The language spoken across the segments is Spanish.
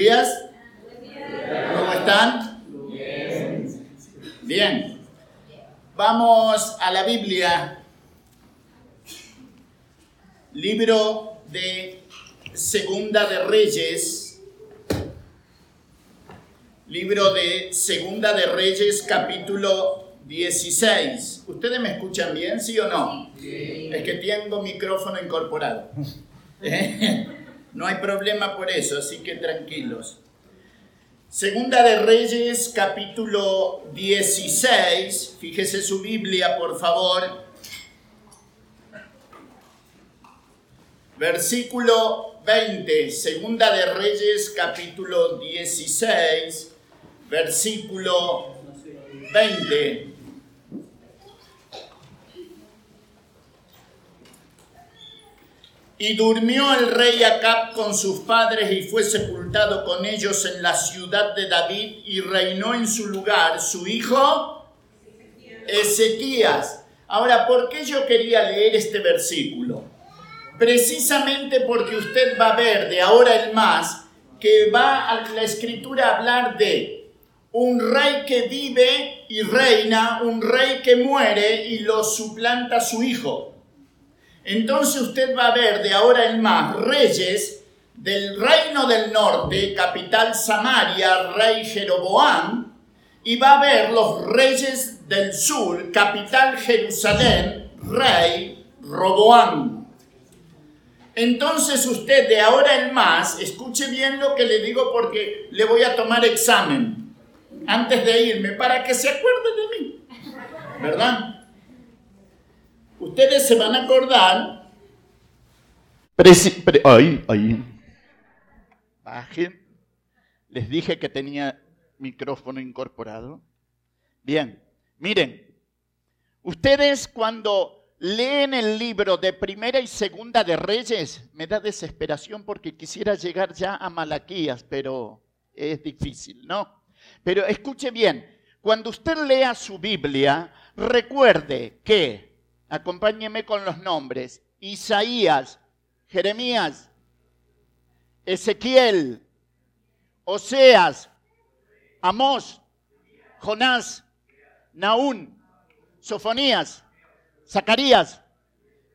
días. ¿Cómo están? Bien. Vamos a la Biblia. Libro de Segunda de Reyes. Libro de Segunda de Reyes, capítulo 16. ¿Ustedes me escuchan bien, sí o no? Es que tengo micrófono incorporado. No hay problema por eso, así que tranquilos. Segunda de Reyes, capítulo 16. Fíjese su Biblia, por favor. Versículo 20. Segunda de Reyes, capítulo 16. Versículo 20. Y durmió el rey Acab con sus padres y fue sepultado con ellos en la ciudad de David y reinó en su lugar su hijo Ezequías. Ahora, ¿por qué yo quería leer este versículo? Precisamente porque usted va a ver de ahora en más que va a la escritura a hablar de un rey que vive y reina, un rey que muere y lo suplanta su hijo. Entonces usted va a ver de ahora en más reyes del reino del norte, capital Samaria, rey Jeroboam, y va a ver los reyes del sur, capital Jerusalén, rey Roboam. Entonces usted de ahora en más, escuche bien lo que le digo porque le voy a tomar examen antes de irme para que se acuerde de mí, ¿verdad? Ustedes se van a acordar. ay, ay. Bajen. Les dije que tenía micrófono incorporado. Bien, miren. Ustedes cuando leen el libro de Primera y Segunda de Reyes, me da desesperación porque quisiera llegar ya a Malaquías, pero es difícil, ¿no? Pero escuche bien, cuando usted lea su Biblia, recuerde que Acompáñeme con los nombres. Isaías, Jeremías, Ezequiel, Oseas, Amós, Jonás, Naún, Sofonías, Zacarías.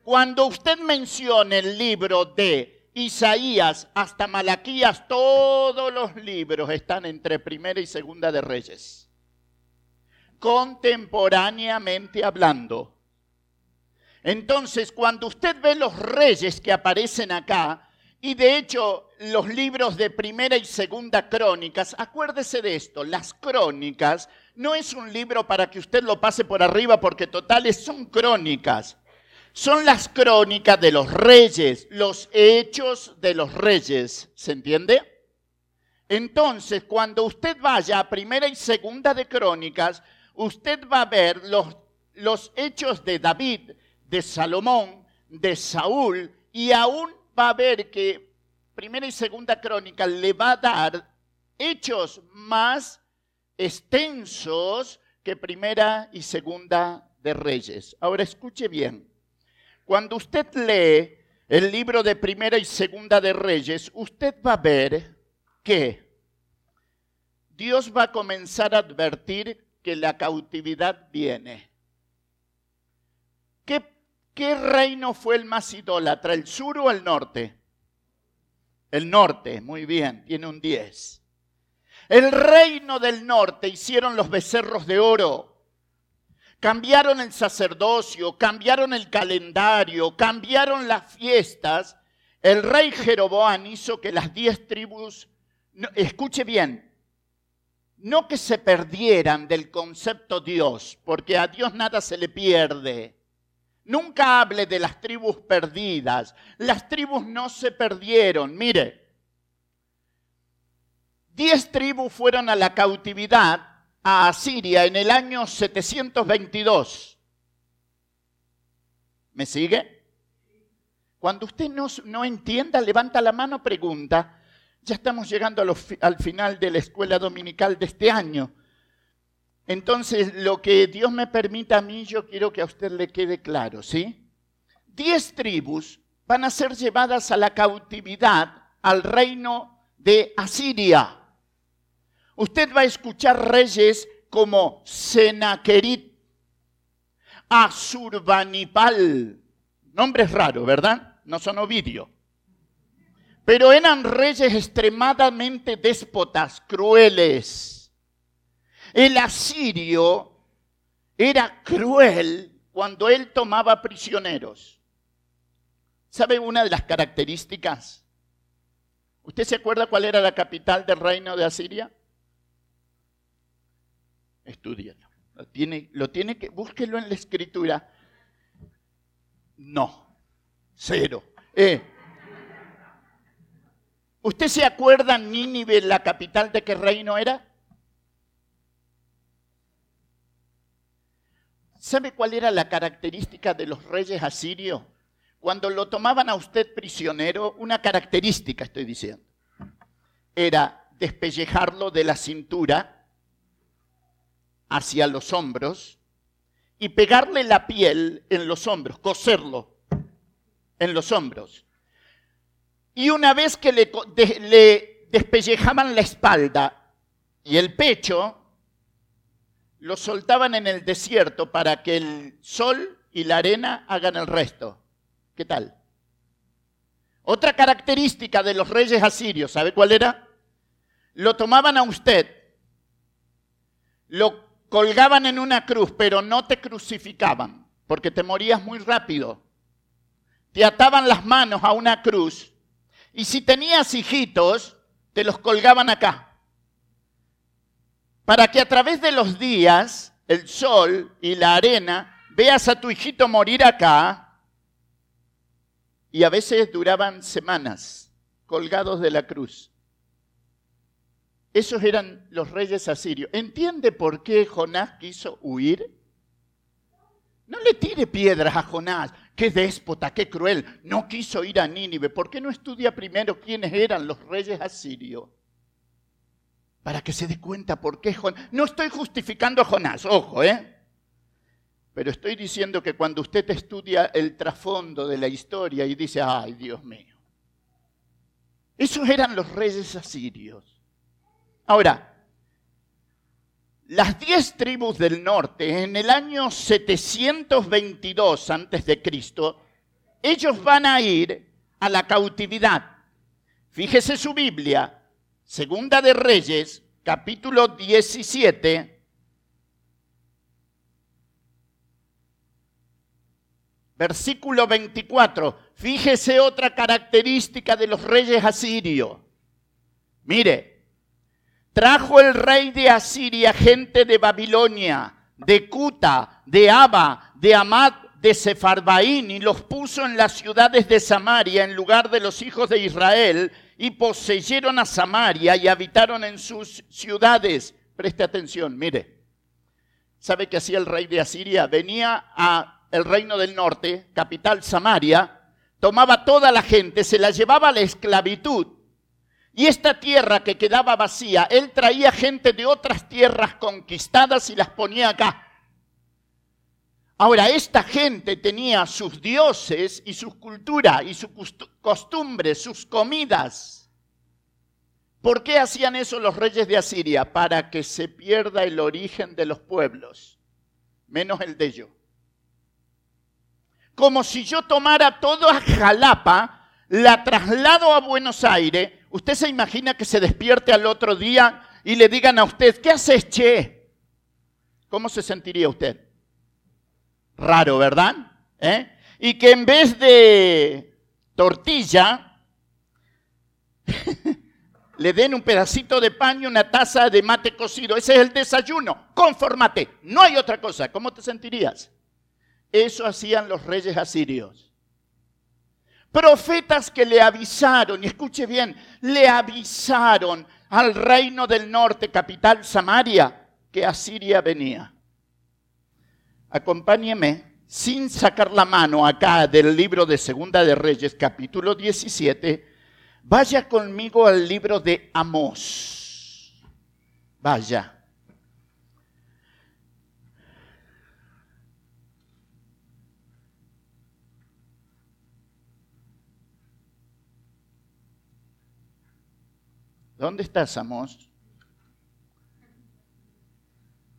Cuando usted mencione el libro de Isaías hasta Malaquías, todos los libros están entre primera y segunda de Reyes. Contemporáneamente hablando. Entonces, cuando usted ve los reyes que aparecen acá, y de hecho los libros de primera y segunda crónicas, acuérdese de esto, las crónicas no es un libro para que usted lo pase por arriba porque totales son crónicas. Son las crónicas de los reyes, los hechos de los reyes, ¿se entiende? Entonces, cuando usted vaya a primera y segunda de crónicas, usted va a ver los, los hechos de David, de Salomón, de Saúl, y aún va a ver que primera y segunda crónica le va a dar hechos más extensos que primera y segunda de reyes. Ahora escuche bien, cuando usted lee el libro de primera y segunda de reyes, usted va a ver que Dios va a comenzar a advertir que la cautividad viene. ¿Qué ¿Qué reino fue el más idólatra, el sur o el norte? El norte, muy bien, tiene un 10. El reino del norte hicieron los becerros de oro. Cambiaron el sacerdocio, cambiaron el calendario, cambiaron las fiestas. El rey Jeroboam hizo que las diez tribus, escuche bien, no que se perdieran del concepto Dios, porque a Dios nada se le pierde Nunca hable de las tribus perdidas. Las tribus no se perdieron. Mire, diez tribus fueron a la cautividad a Asiria en el año 722. ¿Me sigue? Cuando usted no, no entienda, levanta la mano, pregunta. Ya estamos llegando al final de la escuela dominical de este año. Entonces, lo que Dios me permita a mí, yo quiero que a usted le quede claro, ¿sí? Diez tribus van a ser llevadas a la cautividad al reino de Asiria. Usted va a escuchar reyes como Senaquerit, Asurbanipal, nombres raros, ¿verdad? No son Ovidio. Pero eran reyes extremadamente déspotas, crueles. El asirio era cruel cuando él tomaba prisioneros. ¿Sabe una de las características? ¿Usted se acuerda cuál era la capital del reino de Asiria? Estudialo. Lo tiene, lo tiene que, búsquelo en la escritura. No, cero. Eh, ¿Usted se acuerda Nínive, la capital de qué reino era? ¿Sabe cuál era la característica de los reyes asirios? Cuando lo tomaban a usted prisionero, una característica estoy diciendo, era despellejarlo de la cintura hacia los hombros y pegarle la piel en los hombros, coserlo en los hombros. Y una vez que le, le despellejaban la espalda y el pecho, lo soltaban en el desierto para que el sol y la arena hagan el resto. ¿Qué tal? Otra característica de los reyes asirios, ¿sabe cuál era? Lo tomaban a usted, lo colgaban en una cruz, pero no te crucificaban, porque te morías muy rápido. Te ataban las manos a una cruz y si tenías hijitos, te los colgaban acá. Para que a través de los días, el sol y la arena, veas a tu hijito morir acá. Y a veces duraban semanas colgados de la cruz. Esos eran los reyes asirios. ¿Entiende por qué Jonás quiso huir? No le tire piedras a Jonás. Qué déspota, qué cruel. No quiso ir a Nínive. ¿Por qué no estudia primero quiénes eran los reyes asirios? Para que se dé cuenta por qué Jonás. No estoy justificando a Jonás, ojo, ¿eh? Pero estoy diciendo que cuando usted estudia el trasfondo de la historia y dice, ay Dios mío, esos eran los reyes asirios. Ahora, las diez tribus del norte, en el año 722 a.C., ellos van a ir a la cautividad. Fíjese su Biblia, Segunda de Reyes, capítulo 17, versículo 24. Fíjese otra característica de los reyes asirios. Mire, Trajo el rey de Asiria gente de Babilonia, de Cuta, de Aba, de Amad, de Sefarbaín, y los puso en las ciudades de Samaria en lugar de los hijos de Israel, y poseyeron a Samaria y habitaron en sus ciudades. Preste atención, mire. ¿Sabe qué hacía el rey de Asiria? Venía a el reino del norte, capital Samaria, tomaba toda la gente, se la llevaba a la esclavitud y esta tierra que quedaba vacía, él traía gente de otras tierras conquistadas y las ponía acá. Ahora, esta gente tenía sus dioses y su cultura y sus costumbres, sus comidas. ¿Por qué hacían eso los reyes de Asiria? Para que se pierda el origen de los pueblos, menos el de ellos. Como si yo tomara toda Jalapa, la traslado a Buenos Aires ¿Usted se imagina que se despierte al otro día y le digan a usted, ¿qué haces, che? ¿Cómo se sentiría usted? Raro, ¿verdad? ¿Eh? Y que en vez de tortilla, le den un pedacito de pan y una taza de mate cocido. Ese es el desayuno. Conformate. No hay otra cosa. ¿Cómo te sentirías? Eso hacían los reyes asirios. Profetas que le avisaron, y escuche bien, le avisaron al reino del norte, capital Samaria, que Asiria venía. Acompáñeme, sin sacar la mano acá del libro de Segunda de Reyes, capítulo 17, vaya conmigo al libro de Amós. Vaya. ¿Dónde estás, Amós?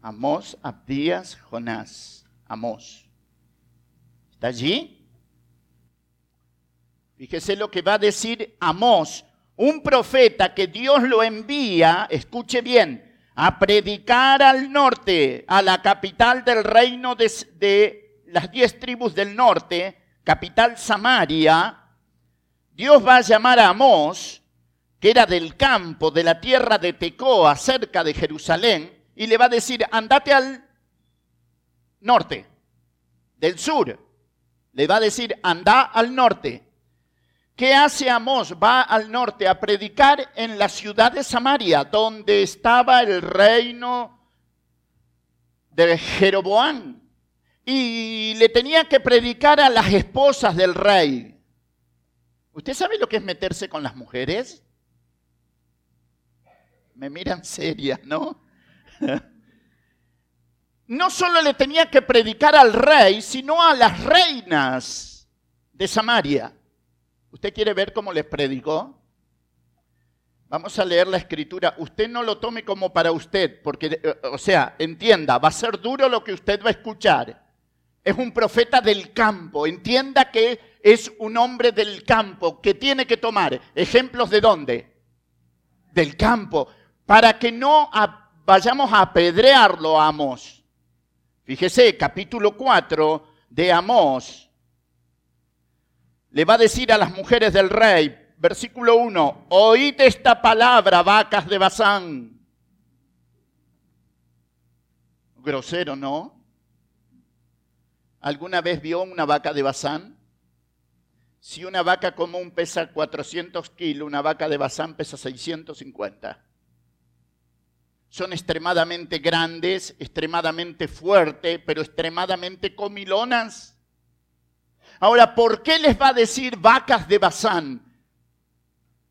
Amós, Abdías, Jonás. Amós. ¿Está allí? Fíjese lo que va a decir Amós, un profeta que Dios lo envía, escuche bien, a predicar al norte, a la capital del reino de, las diez tribus del norte, capital Samaria. Dios va a llamar a Amós, que era del campo, de la tierra de Tecoa, cerca de Jerusalén, y le va a decir, andate al norte, del sur. Le va a decir, anda al norte. ¿Qué hace Amós? Va al norte a predicar en la ciudad de Samaria, donde estaba el reino de Jeroboán. Y le tenía que predicar a las esposas del rey. ¿Usted sabe lo que es meterse con las mujeres? Me miran serias, ¿no? no solo le tenía que predicar al rey, sino a las reinas de Samaria. ¿Usted quiere ver cómo les predicó? Vamos a leer la escritura. Usted no lo tome como para usted, porque, eh, o sea, entienda, va a ser duro lo que usted va a escuchar. Es un profeta del campo. Entienda que es un hombre del campo que tiene que tomar ejemplos de dónde? Del campo. Para que no vayamos a apedrearlo a Amós. Fíjese, capítulo 4 de Amós. Le va a decir a las mujeres del rey, versículo 1, oíd esta palabra, vacas de Bazán. Grosero, ¿no? ¿Alguna vez vio una vaca de Bazán? Si una vaca común pesa 400 kilos, una vaca de Bazán pesa 650 son extremadamente grandes, extremadamente fuertes, pero extremadamente comilonas. Ahora, ¿por qué les va a decir vacas de Bazán?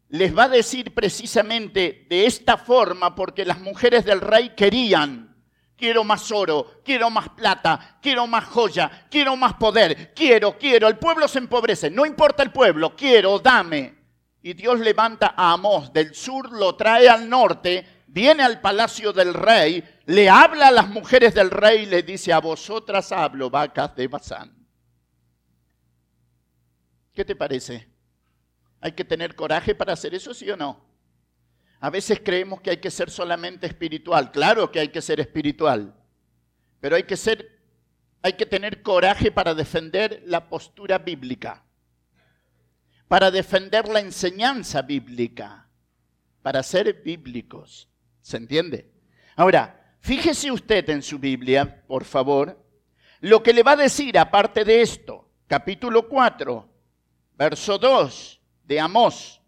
Les va a decir precisamente de esta forma porque las mujeres del rey querían, quiero más oro, quiero más plata, quiero más joya, quiero más poder, quiero, quiero, el pueblo se empobrece, no importa el pueblo, quiero, dame. Y Dios levanta a Amós del sur, lo trae al norte viene al palacio del rey, le habla a las mujeres del rey y le dice, a vosotras hablo, vacas de Bazán. ¿Qué te parece? ¿Hay que tener coraje para hacer eso, sí o no? A veces creemos que hay que ser solamente espiritual. Claro que hay que ser espiritual, pero hay que ser hay que tener coraje para defender la postura bíblica, para defender la enseñanza bíblica, para ser bíblicos. ¿Se entiende? Ahora, fíjese usted en su Biblia, por favor, lo que le va a decir aparte de esto, capítulo 4, verso 2 de Amós.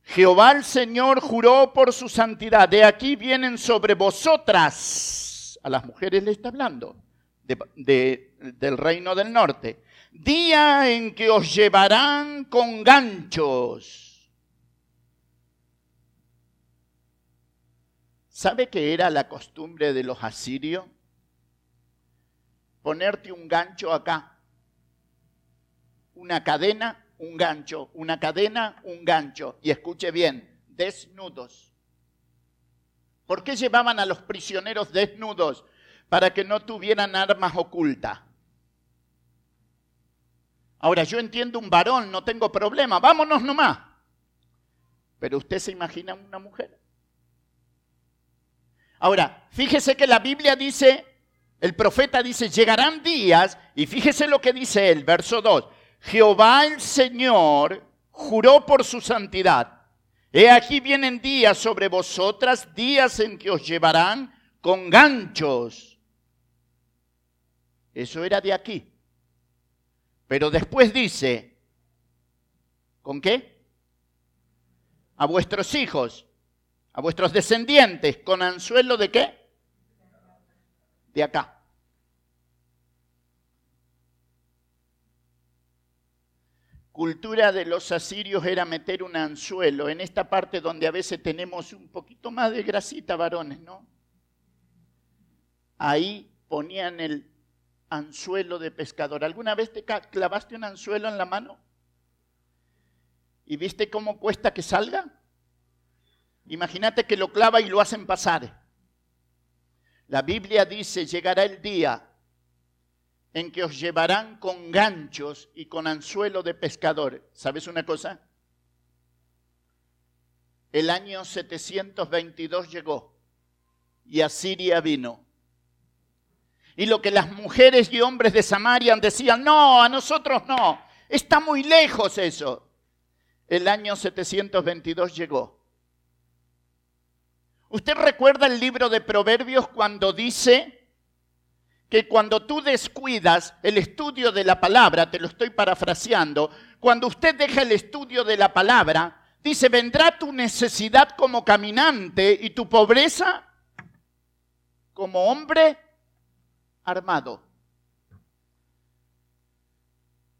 Jehová el Señor juró por su santidad. De aquí vienen sobre vosotras, a las mujeres le está hablando, del reino del norte, día en que os llevarán con ganchos ¿Sabe qué era la costumbre de los asirios? Ponerte un gancho acá, una cadena, un gancho, una cadena, un gancho. Y escuche bien, desnudos. ¿Por qué llevaban a los prisioneros desnudos? Para que no tuvieran armas ocultas. Ahora, yo entiendo un varón, no tengo problema, vámonos nomás. Pero usted se imagina una mujer. Ahora, fíjese que la Biblia dice, el profeta dice, llegarán días, y fíjese lo que dice él, verso 2, Jehová el Señor juró por su santidad. He aquí vienen días sobre vosotras, días en que os llevarán con ganchos. Eso era de aquí. Pero después dice, ¿con qué? A vuestros hijos a vuestros descendientes con anzuelo de qué? De acá. Cultura de los asirios era meter un anzuelo en esta parte donde a veces tenemos un poquito más de grasita, varones, ¿no? Ahí ponían el anzuelo de pescador. ¿Alguna vez te clavaste un anzuelo en la mano? ¿Y viste cómo cuesta que salga? Imagínate que lo clava y lo hacen pasar. La Biblia dice, llegará el día en que os llevarán con ganchos y con anzuelo de pescadores. ¿Sabes una cosa? El año 722 llegó y Asiria vino. Y lo que las mujeres y hombres de Samaria decían, no, a nosotros no, está muy lejos eso. El año 722 llegó ¿Usted recuerda el libro de Proverbios cuando dice que cuando tú descuidas el estudio de la palabra, te lo estoy parafraseando, cuando usted deja el estudio de la palabra, dice, vendrá tu necesidad como caminante y tu pobreza como hombre armado.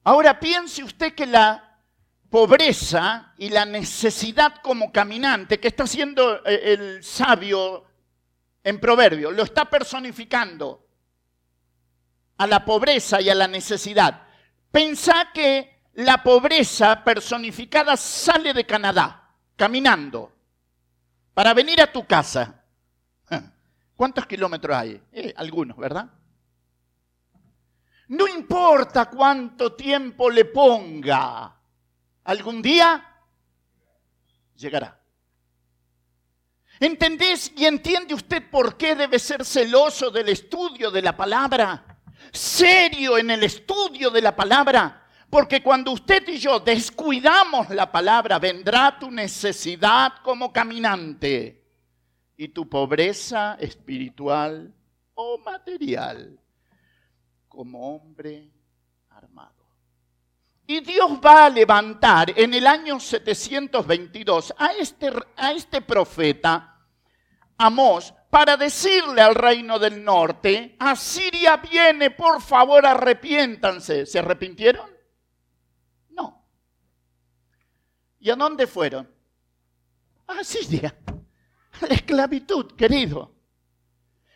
Ahora piense usted que la pobreza y la necesidad como caminante que está haciendo eh, el sabio en proverbio, lo está personificando a la pobreza y a la necesidad. Pensá que la pobreza personificada sale de Canadá, caminando, para venir a tu casa. ¿Cuántos kilómetros hay? Eh, algunos, ¿verdad? No importa cuánto tiempo le ponga, algún día llegará. ¿Entendés y entiende usted por qué debe ser celoso del estudio de la palabra? Serio en el estudio de la palabra. Porque cuando usted y yo descuidamos la palabra, vendrá tu necesidad como caminante y tu pobreza espiritual o material como hombre y Dios va a levantar en el año 722 a este, a este profeta, Amós, para decirle al reino del norte, Asiria viene, por favor arrepiéntanse. ¿Se arrepintieron? No. ¿Y a dónde fueron? A Asiria. A la esclavitud, querido.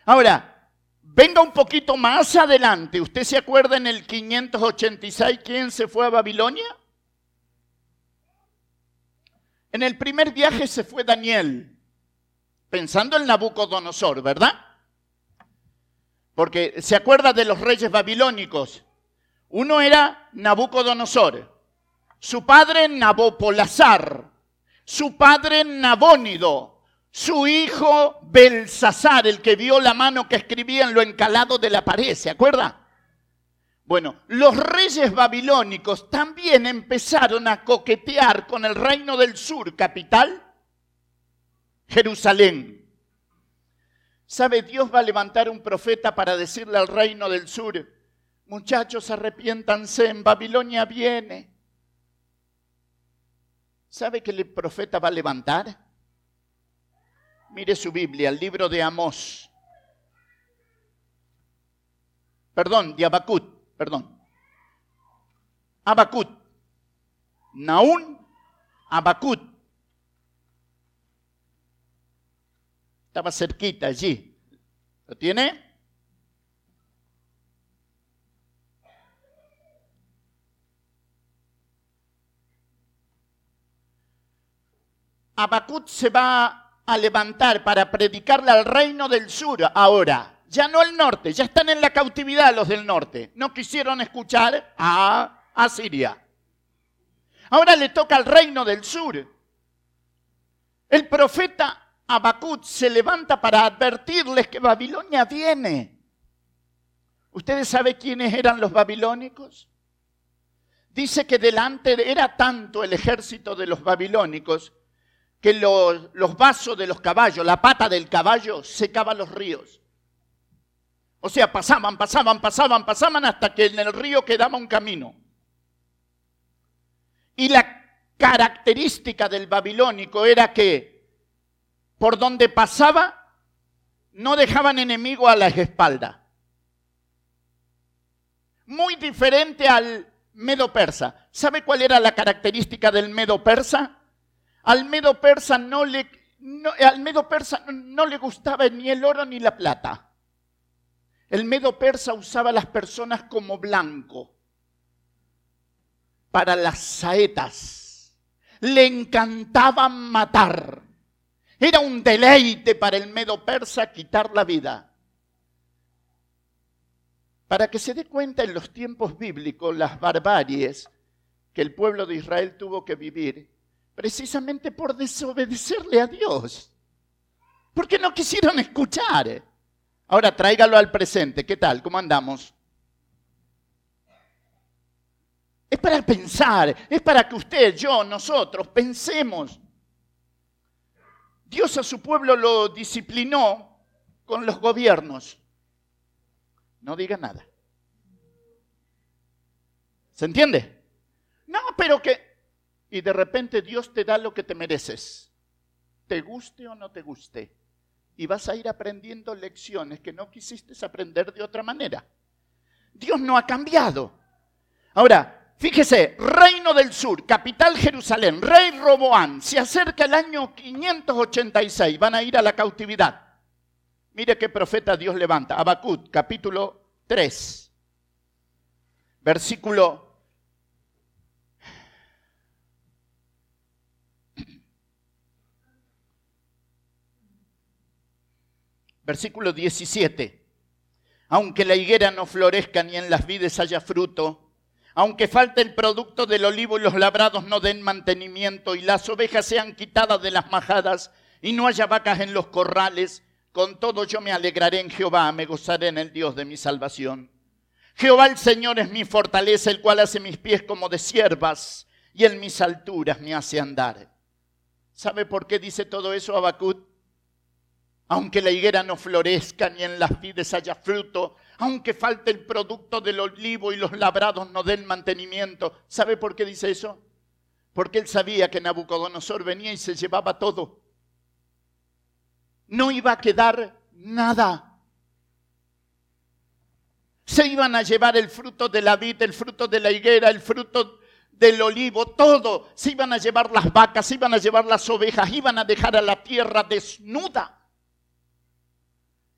Ahora, Venga un poquito más adelante. ¿Usted se acuerda en el 586 quién se fue a Babilonia? En el primer viaje se fue Daniel, pensando en Nabucodonosor, ¿verdad? Porque se acuerda de los reyes babilónicos. Uno era Nabucodonosor, su padre Nabopolazar, su padre Nabónido, su hijo Belsasar, el que vio la mano que escribía en lo encalado de la pared, ¿se acuerda? Bueno, los reyes babilónicos también empezaron a coquetear con el reino del sur, capital, Jerusalén. ¿Sabe? Dios va a levantar un profeta para decirle al reino del sur, muchachos, arrepiéntanse, en Babilonia viene. ¿Sabe que el profeta va a levantar? Mire su Biblia, el libro de Amós. Perdón, de Abacut, perdón. Abacut. Naún, Abacut. Estaba cerquita allí. ¿Lo tiene? Abacut se va a levantar para predicarle al reino del sur ahora. Ya no el norte, ya están en la cautividad los del norte. No quisieron escuchar a Asiria. Ahora le toca al reino del sur. El profeta Abacut se levanta para advertirles que Babilonia viene. ¿Ustedes saben quiénes eran los babilónicos? Dice que delante era tanto el ejército de los babilónicos que los, vasos de los caballos, la pata del caballo, secaba los ríos. O sea, pasaban, pasaban, pasaban, pasaban hasta que en el río quedaba un camino. Y la característica del babilónico era que por donde pasaba no dejaban enemigo a la espalda. Muy diferente al medo persa. ¿Sabe cuál era la característica del medo persa? Al medo persa no le, persa no le gustaba ni el oro ni la plata. El medo persa usaba a las personas como blanco para las saetas. Le encantaban matar. Era un deleite para el medo persa quitar la vida. Para que se dé cuenta en los tiempos bíblicos las barbaries que el pueblo de Israel tuvo que vivir, precisamente por desobedecerle a Dios. Porque no quisieron escuchar. Ahora tráigalo al presente. ¿Qué tal? ¿Cómo andamos? Es para pensar, es para que usted, yo, nosotros pensemos. Dios a su pueblo lo disciplinó con los gobiernos. No diga nada. ¿Se entiende? No, pero que... Y de repente Dios te da lo que te mereces. Te guste o no te guste. Y vas a ir aprendiendo lecciones que no quisiste aprender de otra manera. Dios no ha cambiado. Ahora, Fíjese, Reino del Sur, capital Jerusalén, rey Roboán, se acerca el año 586, van a ir a la cautividad. Mire qué profeta Dios levanta. Habacuc, capítulo 3, versículo Versículo 17. Aunque la higuera no florezca ni en las vides haya fruto, aunque falte el producto del olivo y los labrados no den mantenimiento y las ovejas sean quitadas de las majadas y no haya vacas en los corrales, con todo yo me alegraré en Jehová, me gozaré en el Dios de mi salvación. Jehová el Señor es mi fortaleza, el cual hace mis pies como de siervas y en mis alturas me hace andar. ¿Sabe por qué dice todo eso Abacut? Aunque la higuera no florezca ni en las vides haya fruto, aunque falte el producto del olivo y los labrados no den mantenimiento. ¿Sabe por qué dice eso? Porque él sabía que Nabucodonosor venía y se llevaba todo. No iba a quedar nada. Se iban a llevar el fruto de la vid, el fruto de la higuera, el fruto del olivo, todo. Se iban a llevar las vacas, se iban a llevar las ovejas, iban a dejar a la tierra desnuda.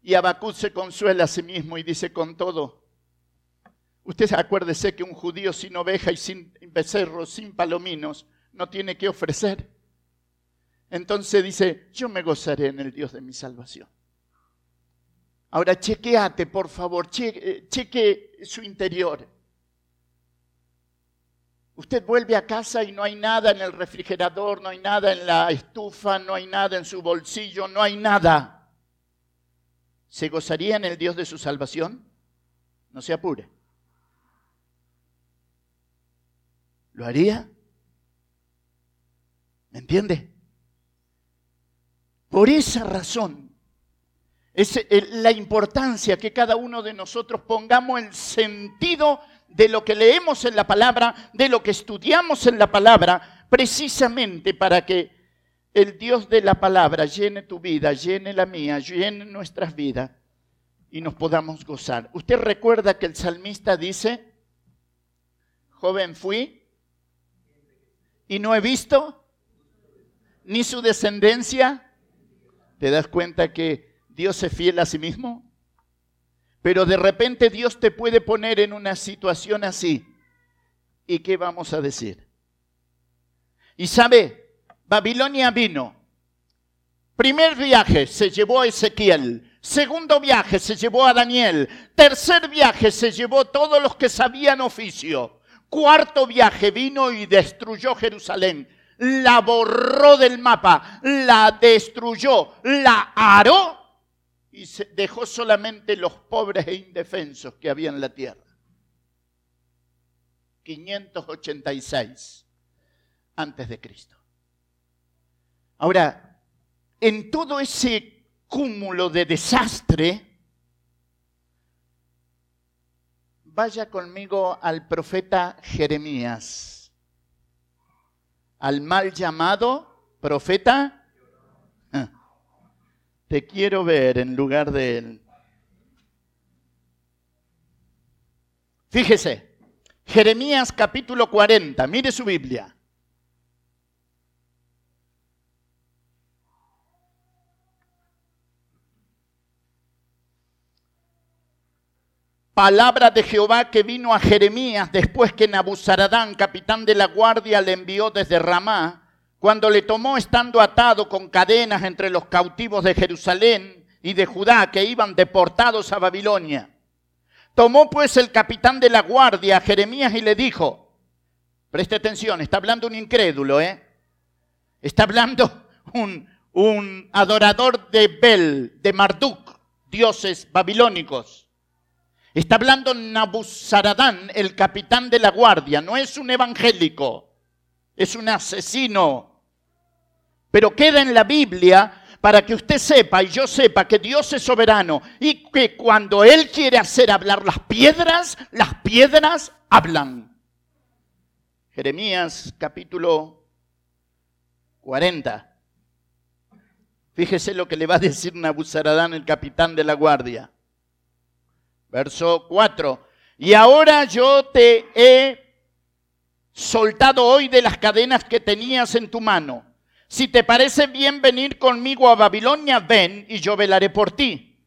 Y Abacud se consuela a sí mismo y dice con todo, usted acuérdese que un judío sin oveja y sin becerros, sin palominos, no tiene que ofrecer. Entonces dice, yo me gozaré en el Dios de mi salvación. Ahora chequeate, por favor, cheque, cheque su interior. Usted vuelve a casa y no hay nada en el refrigerador, no hay nada en la estufa, no hay nada en su bolsillo, no hay nada. ¿Se gozaría en el Dios de su salvación? No se apure. ¿Lo haría? ¿Me entiende? Por esa razón, es la importancia que cada uno de nosotros pongamos el sentido de lo que leemos en la palabra, de lo que estudiamos en la palabra, precisamente para que el Dios de la palabra llene tu vida, llene la mía, llene nuestras vidas y nos podamos gozar. Usted recuerda que el salmista dice, joven fui y no he visto ni su descendencia. ¿Te das cuenta que Dios es fiel a sí mismo? Pero de repente Dios te puede poner en una situación así. ¿Y qué vamos a decir? Y sabe, Babilonia vino. Primer viaje se llevó a Ezequiel. Segundo viaje se llevó a Daniel. Tercer viaje se llevó todos los que sabían oficio. Cuarto viaje vino y destruyó Jerusalén. La borró del mapa, la destruyó, la aró y dejó solamente los pobres e indefensos que había en la tierra. 586 antes de Cristo. Ahora, en todo ese cúmulo de desastre, vaya conmigo al profeta Jeremías, al mal llamado profeta. Ah, te quiero ver en lugar de él. Fíjese, Jeremías capítulo 40, mire su Biblia. Palabra de Jehová que vino a Jeremías después que Nabuzaradán, capitán de la guardia, le envió desde Ramá cuando le tomó estando atado con cadenas entre los cautivos de Jerusalén y de Judá que iban deportados a Babilonia. Tomó pues el capitán de la guardia a Jeremías y le dijo, preste atención, está hablando un incrédulo, ¿eh? Está hablando un, un adorador de Bel, de Marduk, dioses babilónicos. Está hablando Nabuzaradán, el capitán de la guardia. No es un evangélico, es un asesino. Pero queda en la Biblia para que usted sepa y yo sepa que Dios es soberano y que cuando Él quiere hacer hablar las piedras, las piedras hablan. Jeremías capítulo 40. Fíjese lo que le va a decir Nabuzaradán, el capitán de la guardia. Verso 4. Y ahora yo te he soltado hoy de las cadenas que tenías en tu mano. Si te parece bien venir conmigo a Babilonia, ven y yo velaré por ti.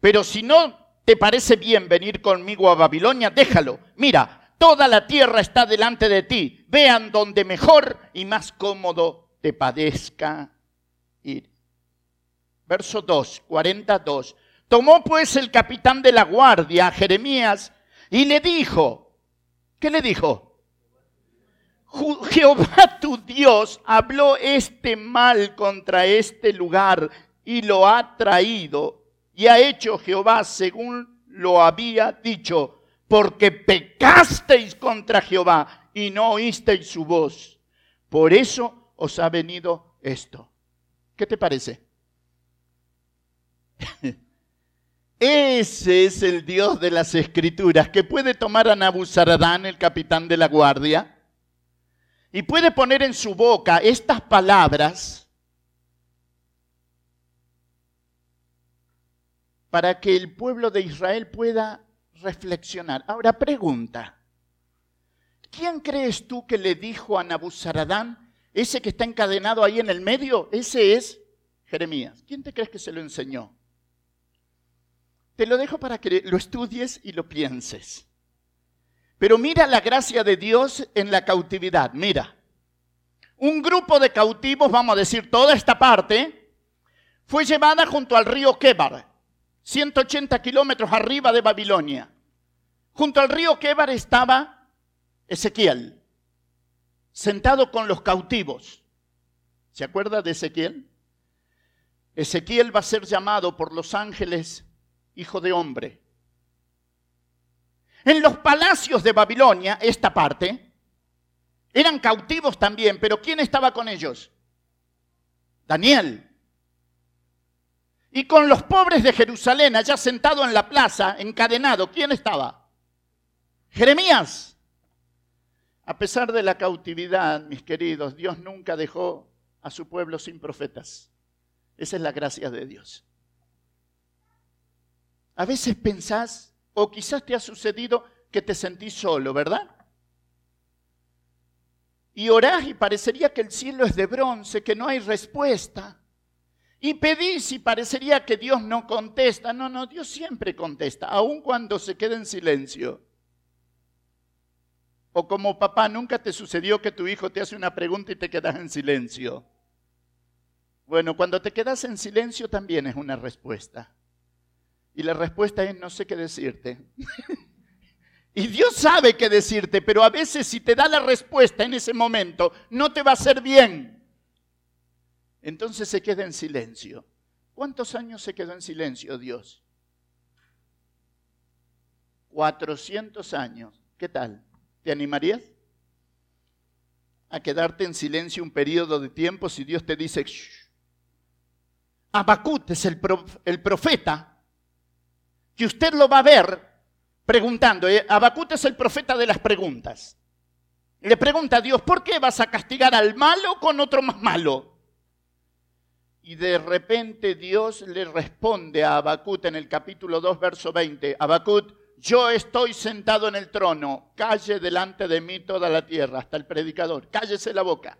Pero si no te parece bien venir conmigo a Babilonia, déjalo. Mira, toda la tierra está delante de ti. Vean donde mejor y más cómodo te padezca ir. Verso 2, 42. Tomó pues el capitán de la guardia Jeremías y le dijo, ¿qué le dijo? Jehová tu Dios habló este mal contra este lugar y lo ha traído y ha hecho Jehová según lo había dicho, porque pecasteis contra Jehová y no oísteis su voz. Por eso os ha venido esto. ¿Qué te parece? Ese es el Dios de las Escrituras que puede tomar a Nabuzaradán, el capitán de la guardia, y puede poner en su boca estas palabras para que el pueblo de Israel pueda reflexionar. Ahora pregunta, ¿quién crees tú que le dijo a Nabuzaradán, ese que está encadenado ahí en el medio? Ese es Jeremías. ¿Quién te crees que se lo enseñó? Te lo dejo para que lo estudies y lo pienses. Pero mira la gracia de Dios en la cautividad. Mira, un grupo de cautivos, vamos a decir toda esta parte, fue llevada junto al río Kebar, 180 kilómetros arriba de Babilonia. Junto al río Kebar estaba Ezequiel, sentado con los cautivos. ¿Se acuerda de Ezequiel? Ezequiel va a ser llamado por los ángeles hijo de hombre. En los palacios de Babilonia, esta parte, eran cautivos también, pero ¿quién estaba con ellos? Daniel. Y con los pobres de Jerusalén, allá sentado en la plaza, encadenado, ¿quién estaba? Jeremías. A pesar de la cautividad, mis queridos, Dios nunca dejó a su pueblo sin profetas. Esa es la gracia de Dios. A veces pensás, o quizás te ha sucedido que te sentís solo, ¿verdad? Y orás y parecería que el cielo es de bronce, que no hay respuesta. Y pedís y parecería que Dios no contesta. No, no, Dios siempre contesta, aun cuando se queda en silencio. O como papá, nunca te sucedió que tu hijo te hace una pregunta y te quedas en silencio. Bueno, cuando te quedas en silencio también es una respuesta. Y la respuesta es no sé qué decirte. y Dios sabe qué decirte, pero a veces si te da la respuesta en ese momento, no te va a hacer bien. Entonces se queda en silencio. ¿Cuántos años se quedó en silencio Dios? 400 años. ¿Qué tal? ¿Te animarías? A quedarte en silencio un periodo de tiempo si Dios te dice, Shh. Abacut es el, el profeta que usted lo va a ver preguntando. Eh, Abacut es el profeta de las preguntas. Le pregunta a Dios, ¿por qué vas a castigar al malo con otro más malo? Y de repente Dios le responde a Abacut en el capítulo 2, verso 20. Abacut, yo estoy sentado en el trono, calle delante de mí toda la tierra, hasta el predicador, cállese la boca.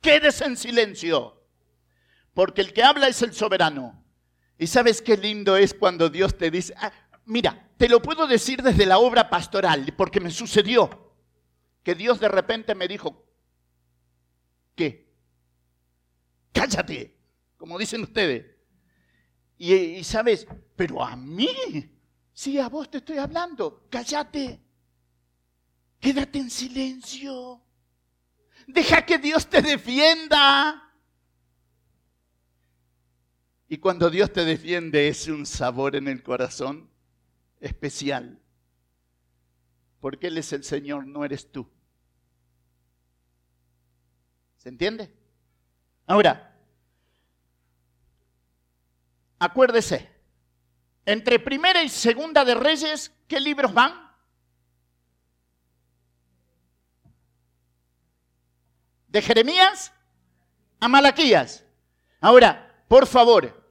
Quédese en silencio, porque el que habla es el soberano. Y sabes qué lindo es cuando Dios te dice, ah, mira, te lo puedo decir desde la obra pastoral, porque me sucedió que Dios de repente me dijo, ¿Qué? Cállate, como dicen ustedes. Y, y sabes, pero a mí, sí, a vos te estoy hablando, cállate. Quédate en silencio. Deja que Dios te defienda. Y cuando Dios te defiende es un sabor en el corazón especial. Porque Él es el Señor, no eres tú. ¿Se entiende? Ahora, acuérdese, entre primera y segunda de Reyes, ¿qué libros van? De Jeremías a Malaquías. Ahora, por favor,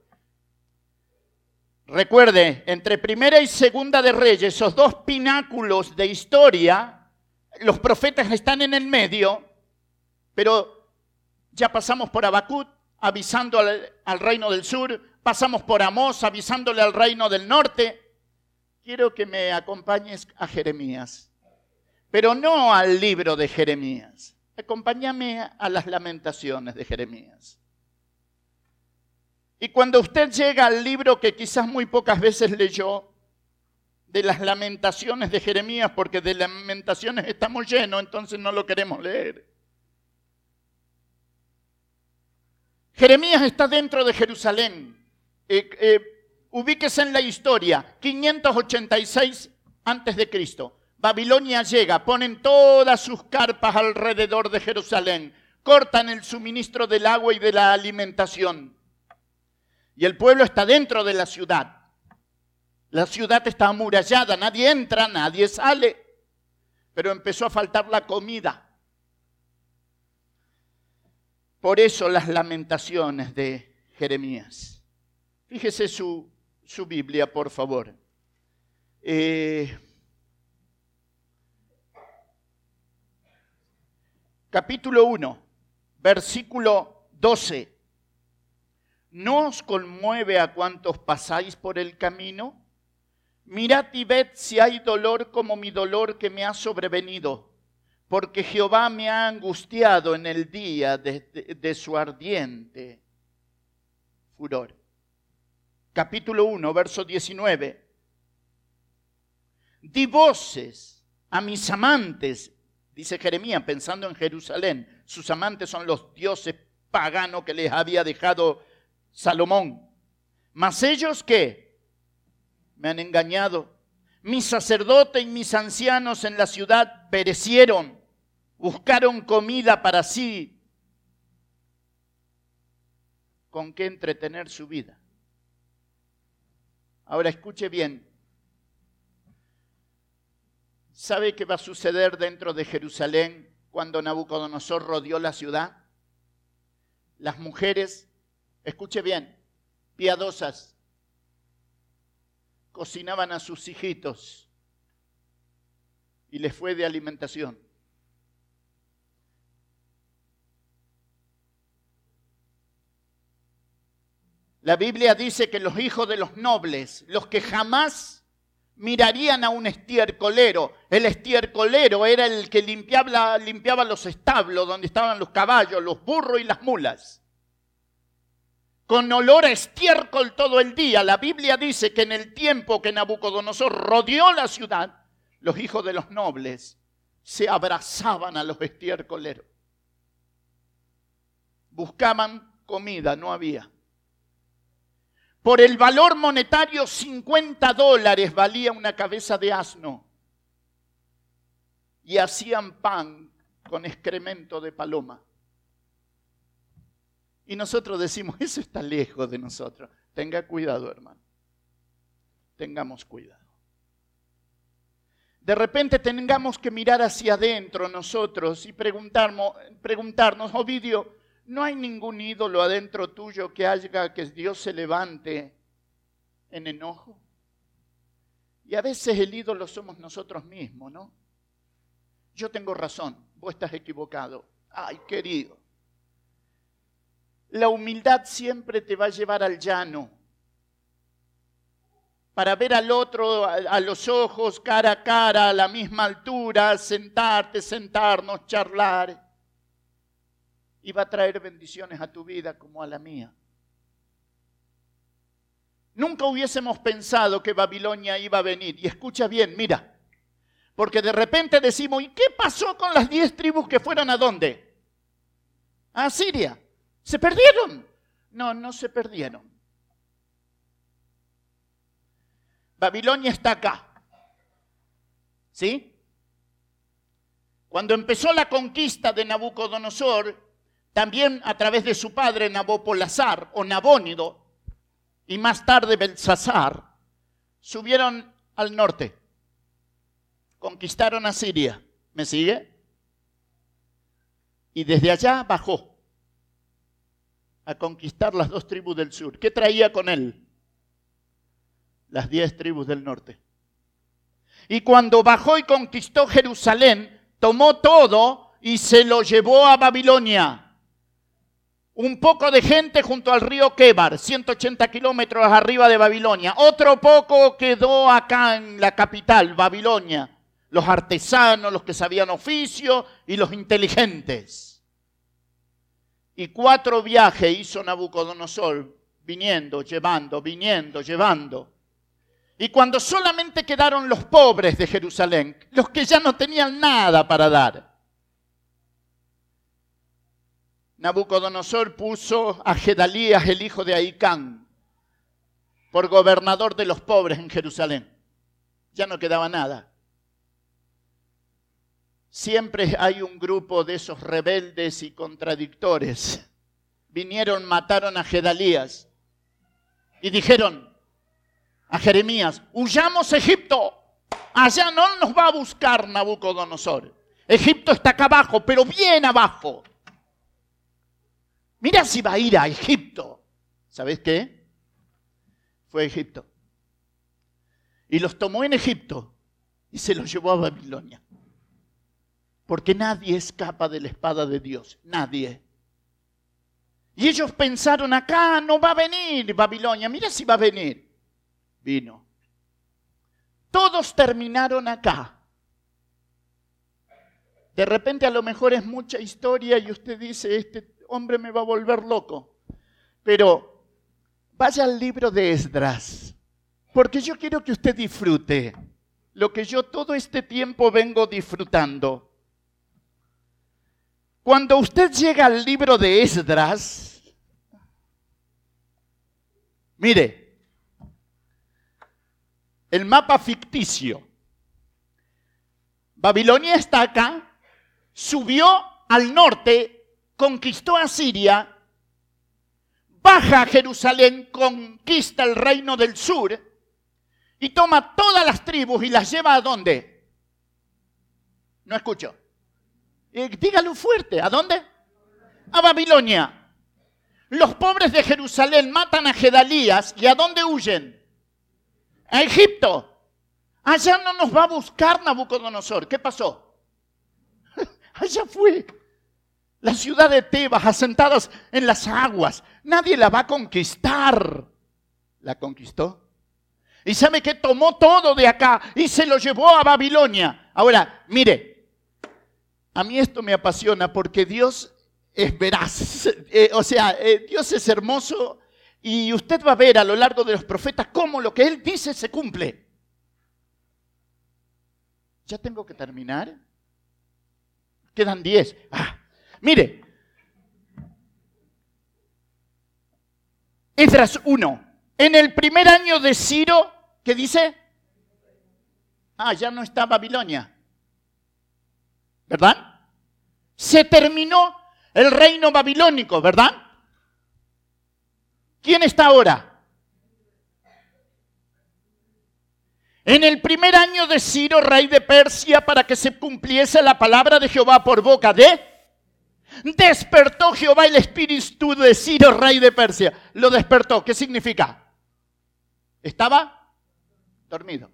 recuerde, entre primera y segunda de Reyes, esos dos pináculos de historia, los profetas están en el medio, pero ya pasamos por Abacut, avisando al, al reino del sur, pasamos por Amós, avisándole al reino del norte. Quiero que me acompañes a Jeremías, pero no al libro de Jeremías. Acompáñame a las lamentaciones de Jeremías. Y cuando usted llega al libro que quizás muy pocas veces leyó, de las lamentaciones de Jeremías, porque de lamentaciones estamos llenos, entonces no lo queremos leer. Jeremías está dentro de Jerusalén. Eh, eh, ubíquese en la historia, 586 antes de Cristo. Babilonia llega, ponen todas sus carpas alrededor de Jerusalén, cortan el suministro del agua y de la alimentación. Y el pueblo está dentro de la ciudad. La ciudad está amurallada, nadie entra, nadie sale. Pero empezó a faltar la comida. Por eso las lamentaciones de Jeremías. Fíjese su, su Biblia, por favor. Eh, capítulo 1, versículo 12. ¿No os conmueve a cuantos pasáis por el camino? Mirad y ved si hay dolor como mi dolor que me ha sobrevenido porque Jehová me ha angustiado en el día de, su ardiente furor. Capítulo 1, verso 19. Di voces a mis amantes, dice Jeremías, pensando en Jerusalén. Sus amantes son los dioses paganos que les había dejado Salomón. Mas ellos que me han engañado. Mis sacerdotes y mis ancianos en la ciudad perecieron buscaron comida para sí, con qué entretener su vida. Ahora escuche bien. ¿Sabe qué va a suceder dentro de Jerusalén cuando Nabucodonosor rodeó la ciudad? Las mujeres, escuche bien, piadosas, cocinaban a sus hijitos y les fue de alimentación. La Biblia dice que los hijos de los nobles, los que jamás mirarían a un estiercolero, el estiercolero era el que limpiaba, limpiaba los establos donde estaban los caballos, los burros y las mulas. Con olor a estiércol todo el día. La Biblia dice que en el tiempo que Nabucodonosor rodeó la ciudad, los hijos de los nobles se abrazaban a los estiércoleros. Buscaban comida, no había. Por el valor monetario, 50 dólares valía una cabeza de asno. Y hacían pan con excremento de paloma. Y nosotros decimos, eso está lejos de nosotros. Tenga cuidado, hermano. Tengamos cuidado. De repente tengamos que mirar hacia adentro nosotros y preguntarnos, preguntarnos Ovidio, no hay ningún ídolo adentro tuyo que haga que Dios se levante en enojo. Y a veces el ídolo somos nosotros mismos, ¿no? Yo tengo razón, vos estás equivocado. Ay, querido. La humildad siempre te va a llevar al llano, para ver al otro a, los ojos, cara a cara, a la misma altura, sentarte, sentarnos, charlar y va a traer bendiciones a tu vida como a la mía. Nunca hubiésemos pensado que Babilonia iba a venir. Y escucha bien, mira. Porque de repente decimos, ¿y qué pasó con las diez tribus que fueron a dónde? A Siria. ¿Se perdieron? No, no se perdieron. Babilonia está acá. ¿Sí? Cuando empezó la conquista de Nabucodonosor, también a través de su padre Nabopolazar o Nabónido, y más tarde Belsasar, subieron al norte, conquistaron a Siria. ¿Me sigue? Y desde allá bajó a conquistar las dos tribus del sur. ¿Qué traía con él? Las diez tribus del norte. Y cuando bajó y conquistó Jerusalén, tomó todo y se lo llevó a Babilonia un poco de gente junto al río Kebar, 180 kilómetros arriba de Babilonia. Otro poco quedó acá en la capital, Babilonia. Los artesanos, los que sabían oficio y los inteligentes. Y cuatro viajes hizo Nabucodonosor, viniendo, llevando, viniendo, llevando. Y cuando solamente quedaron los pobres de Jerusalén, los que ya no tenían nada para dar, Nabucodonosor puso a Gedalías, el hijo de Aicán, por gobernador de los pobres en Jerusalén. Ya no quedaba nada. Siempre hay un grupo de esos rebeldes y contradictores. Vinieron, mataron a Gedalías y dijeron a Jeremías, huyamos a Egipto. Allá no nos va a buscar Nabucodonosor. Egipto está acá abajo, pero bien abajo. Mira si va a ir a Egipto. ¿Sabes qué? Fue a Egipto. Y los tomó en Egipto y se los llevó a Babilonia. Porque nadie escapa de la espada de Dios. Nadie. Y ellos pensaron, acá no va a venir Babilonia. Mira si va a venir. Vino. Todos terminaron acá. De repente a lo mejor es mucha historia y usted dice, este hombre me va a volver loco. Pero vaya al libro de Esdras, porque yo quiero que usted disfrute lo que yo todo este tiempo vengo disfrutando. Cuando usted llega al libro de Esdras, mire, el mapa ficticio. Babilonia está acá, subió al norte conquistó a Siria, baja a Jerusalén, conquista el reino del sur y toma todas las tribus y las lleva a dónde? No escucho. Dígalo fuerte, ¿a dónde? A Babilonia. Los pobres de Jerusalén matan a Gedalías y ¿a dónde huyen? A Egipto. Allá no nos va a buscar Nabucodonosor. ¿Qué pasó? Allá fue la ciudad de Tebas, asentadas en las aguas. Nadie la va a conquistar. La conquistó. Y sabe que tomó todo de acá y se lo llevó a Babilonia. Ahora, mire, a mí esto me apasiona porque Dios es veraz. Eh, o sea, eh, Dios es hermoso y usted va a ver a lo largo de los profetas cómo lo que Él dice se cumple. ¿Ya tengo que terminar? Quedan diez. Ah, Mire, Esdras 1. En el primer año de Ciro, ¿qué dice? Ah, ya no está Babilonia. ¿Verdad? Se terminó el reino babilónico, ¿verdad? ¿Quién está ahora? En el primer año de Ciro, rey de Persia, para que se cumpliese la palabra de Jehová por boca de Despertó Jehová el espíritu de Ciro, rey de Persia. Lo despertó. ¿Qué significa? Estaba dormido.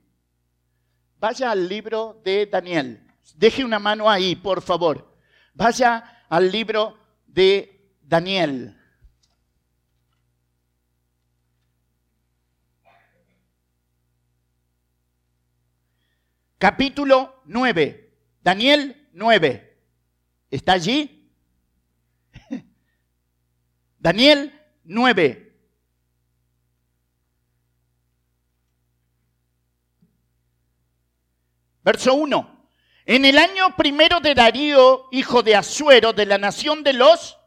Vaya al libro de Daniel. Deje una mano ahí, por favor. Vaya al libro de Daniel. Capítulo 9. Daniel 9. ¿Está allí? Daniel 9. Verso 1. En el año primero de Darío, hijo de Asuero, de la nación de los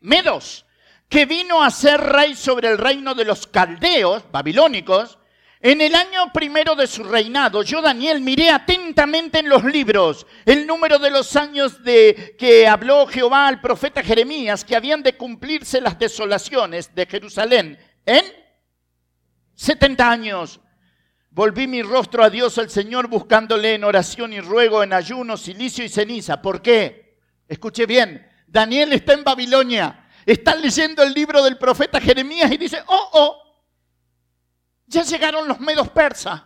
Medos, que vino a ser rey sobre el reino de los caldeos, babilónicos, en el año primero de su reinado, yo Daniel miré atentamente en los libros el número de los años de que habló Jehová al profeta Jeremías que habían de cumplirse las desolaciones de Jerusalén en 70 años. Volví mi rostro a Dios, al Señor, buscándole en oración y ruego, en ayuno, silicio y ceniza. ¿Por qué? Escuche bien, Daniel está en Babilonia, está leyendo el libro del profeta Jeremías y dice, oh, oh, ya llegaron los medos persas.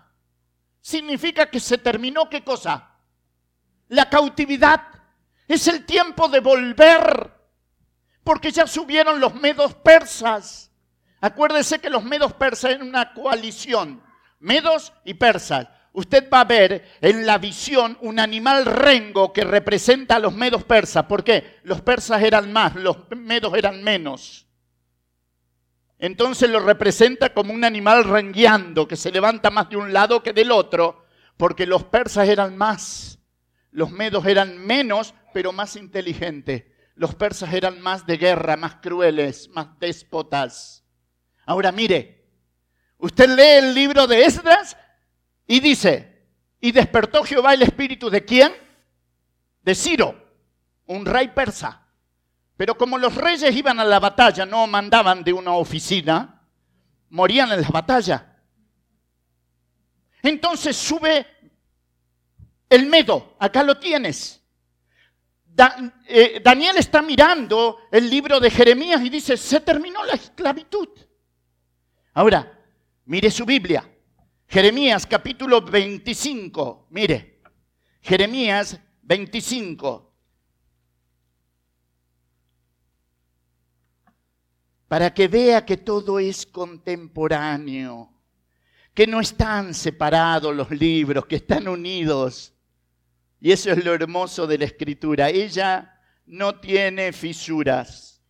Significa que se terminó qué cosa? La cautividad. Es el tiempo de volver. Porque ya subieron los medos persas. Acuérdese que los medos persas eran una coalición. Medos y persas. Usted va a ver en la visión un animal rengo que representa a los medos persas. ¿Por qué? Los persas eran más, los medos eran menos. Entonces lo representa como un animal rengueando que se levanta más de un lado que del otro, porque los persas eran más, los medos eran menos, pero más inteligentes. Los persas eran más de guerra, más crueles, más déspotas. Ahora mire, usted lee el libro de Esdras y dice, y despertó Jehová el espíritu de quién? De Ciro, un rey persa. Pero como los reyes iban a la batalla, no mandaban de una oficina, morían en la batalla. Entonces sube el Medo, acá lo tienes. Eh, Daniel está mirando el libro de Jeremías y dice, se terminó la esclavitud. Ahora, mire su Biblia. Jeremías capítulo 25, mire. Jeremías 25. para que vea que todo es contemporáneo, que no están separados los libros, que están unidos. Y eso es lo hermoso de la escritura. Ella no tiene fisuras.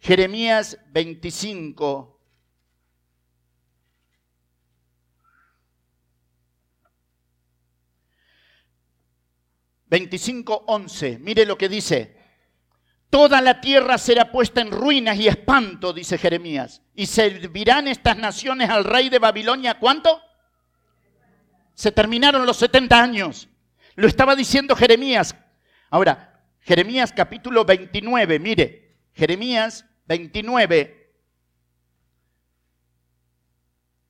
Jeremías 25. Veinticinco, once. Mire lo que dice. Toda la tierra será puesta en ruinas y espanto, dice Jeremías. Y servirán estas naciones al rey de Babilonia. ¿Cuánto? Se terminaron los 70 años. Lo estaba diciendo Jeremías. Ahora, Jeremías capítulo 29, mire, Jeremías 29,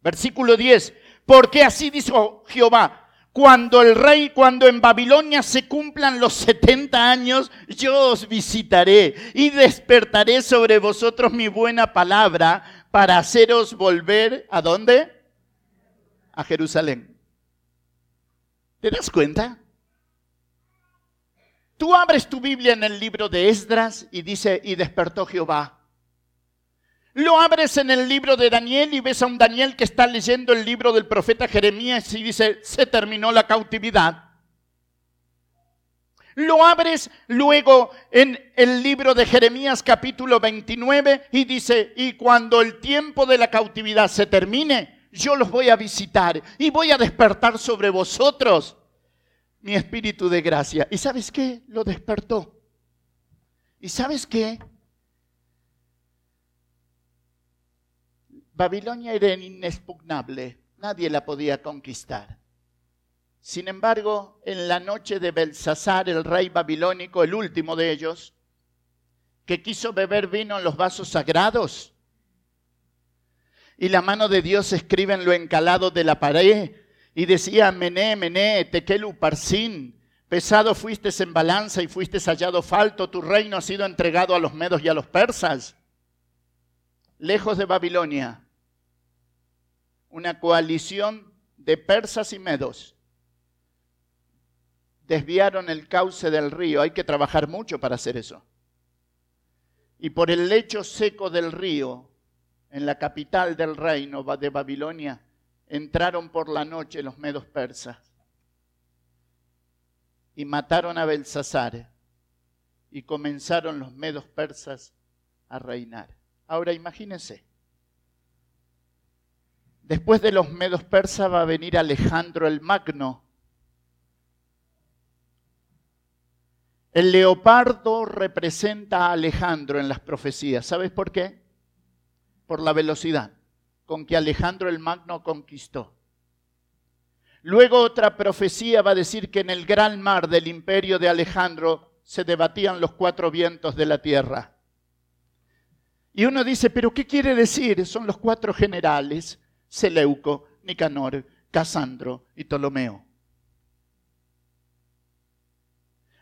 versículo 10. Porque así dijo Jehová, cuando el rey, cuando en Babilonia se cumplan los 70 años, yo os visitaré y despertaré sobre vosotros mi buena palabra para haceros volver a dónde? A Jerusalén. ¿Te das cuenta? Tú abres tu Biblia en el libro de Esdras y dice, y despertó Jehová lo abres en el libro de Daniel y ves a un Daniel que está leyendo el libro del profeta Jeremías y dice, se terminó la cautividad. Lo abres luego en el libro de Jeremías capítulo 29 y dice, y cuando el tiempo de la cautividad se termine, yo los voy a visitar y voy a despertar sobre vosotros mi espíritu de gracia. ¿Y sabes qué? Lo despertó. ¿Y sabes qué? Babilonia era inexpugnable, nadie la podía conquistar. Sin embargo, en la noche de Belsasar, el rey babilónico, el último de ellos, que quiso beber vino en los vasos sagrados, y la mano de Dios escribe en lo encalado de la pared, y decía, Mené, Mené, Tekelu Parsin, pesado fuiste en balanza y fuiste hallado falto, tu reino ha sido entregado a los medos y a los persas. Lejos de Babilonia, una coalición de persas y medos. Desviaron el cauce del río. Hay que trabajar mucho para hacer eso. Y por el lecho seco del río, en la capital del reino de Babilonia, entraron por la noche los medos persas y mataron a Belsasar y comenzaron los medos persas a reinar. Ahora imagínense. Después de los medos persas va a venir Alejandro el Magno. El leopardo representa a Alejandro en las profecías. ¿Sabes por qué? Por la velocidad con que Alejandro el Magno conquistó. Luego otra profecía va a decir que en el gran mar del imperio de Alejandro se debatían los cuatro vientos de la tierra. Y uno dice, pero ¿qué quiere decir? Son los cuatro generales, Seleuco, Nicanor, Casandro y Ptolomeo.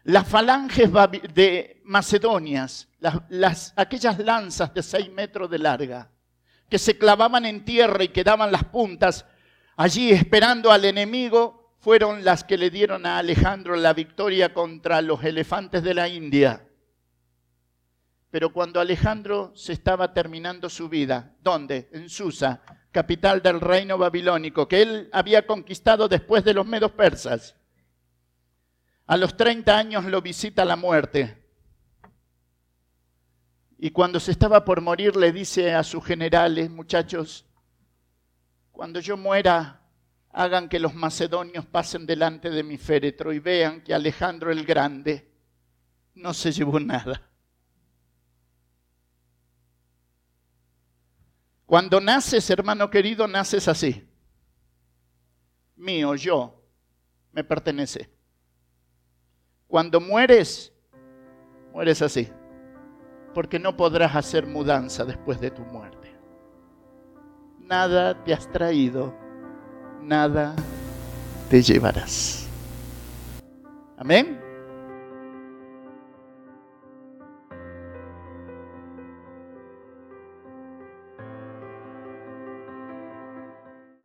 Las falanges de Macedonias, las, aquellas lanzas de seis metros de larga, que se clavaban en tierra y quedaban las puntas allí esperando al enemigo, fueron las que le dieron a Alejandro la victoria contra los elefantes de la India. Pero cuando Alejandro se estaba terminando su vida, ¿dónde? En Susa, capital del reino babilónico, que él había conquistado después de los medos persas. A los 30 años lo visita la muerte. Y cuando se estaba por morir le dice a sus generales, muchachos, cuando yo muera, hagan que los macedonios pasen delante de mi féretro y vean que Alejandro el Grande no se llevó nada. Cuando naces, hermano querido, naces así. Mío, yo, me pertenece. Cuando mueres, mueres así. Porque no podrás hacer mudanza después de tu muerte. Nada te has traído, nada te llevarás. Amén.